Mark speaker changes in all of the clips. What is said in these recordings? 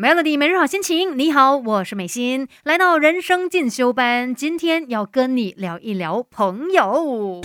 Speaker 1: Melody 每日好心情，你好，我是美心，来到人生进修班，今天要跟你聊一聊朋友。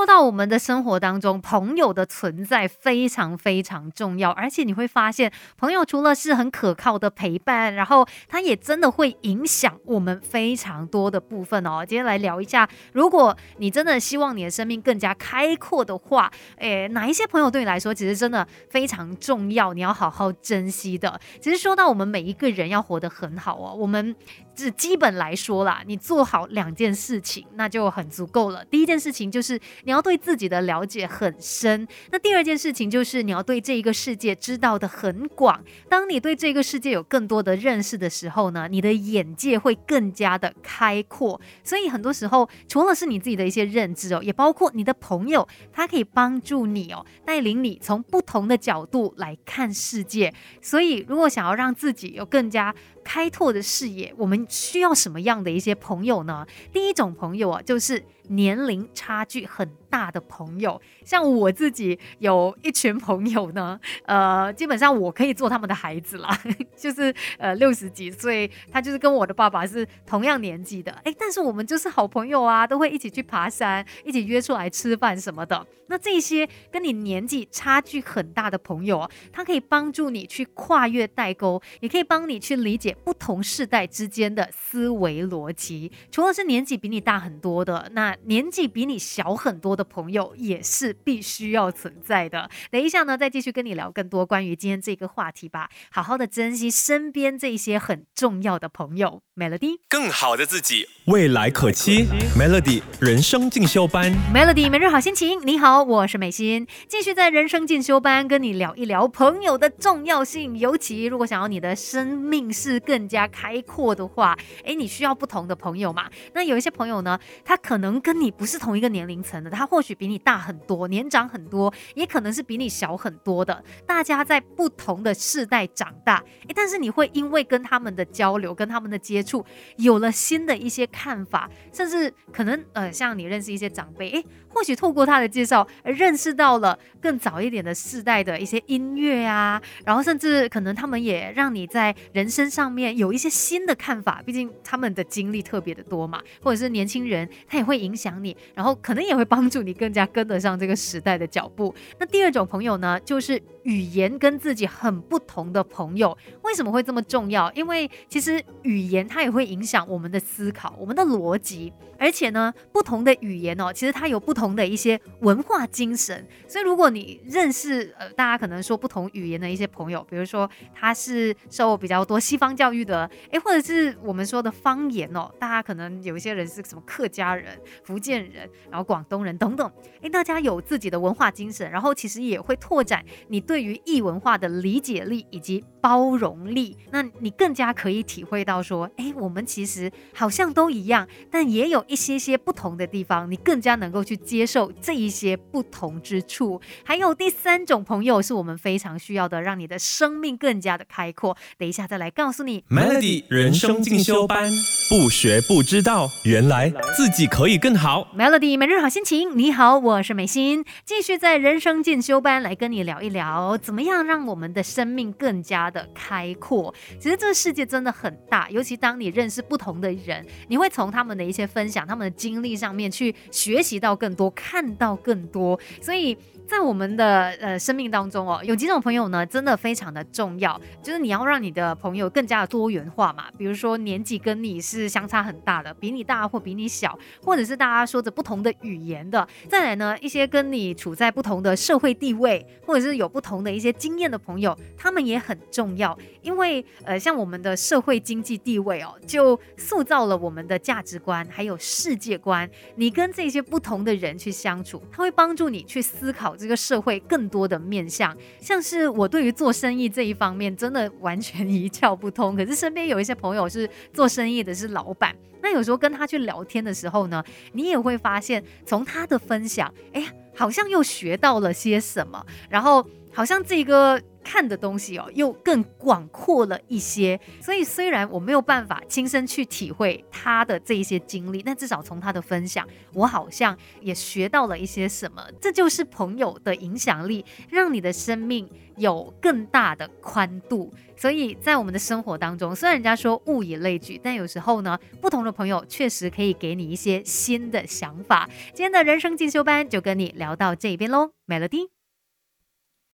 Speaker 1: 说到我们的生活当中，朋友的存在非常非常重要，而且你会发现，朋友除了是很可靠的陪伴，然后他也真的会影响我们非常多的部分哦。今天来聊一下，如果你真的希望你的生命更加开阔的话，诶，哪一些朋友对你来说其实真的非常重要，你要好好珍惜的。其实说到我们每一个人要活得很好哦，我们只基本来说啦，你做好两件事情那就很足够了。第一件事情就是你要对自己的了解很深，那第二件事情就是你要对这一个世界知道的很广。当你对这个世界有更多的认识的时候呢，你的眼界会更加的开阔。所以很多时候，除了是你自己的一些认知哦，也包括你的朋友，他可以帮助你哦，带领你从不同的角度来看世界。所以，如果想要让自己有更加开拓的视野，我们需要什么样的一些朋友呢？第一种朋友啊，就是年龄差距很大的朋友。像我自己有一群朋友呢，呃，基本上我可以做他们的孩子啦，就是呃六十几岁，他就是跟我的爸爸是同样年纪的，诶，但是我们就是好朋友啊，都会一起去爬山，一起约出来吃饭什么的。那这些跟你年纪差距很大的朋友啊，他可以帮助你去跨越代沟，也可以帮你去理解不同世代之间的思维逻辑。除了是年纪比你大很多的，那年纪比你小很多的朋友也是必须要存在的。等一下呢，再继续跟你聊更多关于今天这个话题吧。好好的珍惜身边这些很重要的朋友。Melody。
Speaker 2: 更好的自己。
Speaker 3: 未来可期，Melody 人生进修班。
Speaker 1: Melody 每日好心情，你好，我是美心，继续在人生进修班跟你聊一聊朋友的重要性。尤其如果想要你的生命是更加开阔的话，诶，你需要不同的朋友嘛。那有一些朋友呢，他可能跟你不是同一个年龄层的，他或许比你大很多，年长很多，也可能是比你小很多的。大家在不同的世代长大，诶，但是你会因为跟他们的交流、跟他们的接触，有了新的一些看法，甚至可能呃，像你认识一些长辈，诶，或许透过他的介绍，认识到了更早一点的世代的一些音乐啊，然后甚至可能他们也让你在人生上面有一些新的看法，毕竟他们的经历特别的多嘛，或者是年轻人，他也会影响你，然后可能也会帮助你更加跟得上这个时代的脚步。那第二种朋友呢，就是语言跟自己很不同的朋友。为什么会这么重要？因为其实语言它也会影响我们的思考、我们的逻辑，而且呢，不同的语言哦，其实它有不同的一些文化精神。所以如果你认识呃，大家可能说不同语言的一些朋友，比如说他是受比较多西方教育的，诶，或者是我们说的方言哦，大家可能有一些人是什么客家人、福建人，然后广东人等等，诶，大家有自己的文化精神，然后其实也会拓展你对于异文化的理解力以及包容力，那你更加可以体会到说，诶，我们其实好像都一样，但也有一些些不同的地方，你更加能够去接受这一些不同之处。还有第三种朋友是我们非常需要的，让你的生命更加的开阔。等一下再来告诉你。
Speaker 3: Melody 人生进修班，不学不知道，原来自己可以更好。
Speaker 1: Melody 每日好心情，你好，我是美心，继续在人生进修班来跟你聊一聊，怎么样让我们的生命更加的开阔。其实这个世界真的很大，尤其当你认识不同的人，你会从他们的一些分享、他们的经历上面去学习到更多，看到更多。所以在我们的呃生命当中哦，有几种朋友呢，真的非常的重要，就是你要让你的朋友更加的多元化嘛。比如说年纪跟你是是相差很大的，比你大或比你小，或者是大家说着不同的语言的。再来呢，一些跟你处在不同的社会地位，或者是有不同的一些经验的朋友，他们也很重要。因为呃，像我们的社会经济地位哦，就塑造了我们的价值观还有世界观。你跟这些不同的人去相处，他会帮助你去思考这个社会更多的面向。像是我对于做生意这一方面，真的完全 一窍不通。可是身边有一些朋友是做生意的，是老板。那有时候跟他去聊天的时候呢，你也会发现，从他的分享，哎呀，好像又学到了些什么，然后好像这个看的东西哦又更广阔了一些。所以虽然我没有办法亲身去体会他的这一些经历，但至少从他的分享，我好像也学到了一些什么。这就是朋友的影响力，让你的生命有更大的宽度。所以在我们的生活当中，虽然人家说物以类聚，但有时候呢，不同的朋友确实可以给你一些新的想法。今天的人生进修班就跟你聊到这边喽，Melody。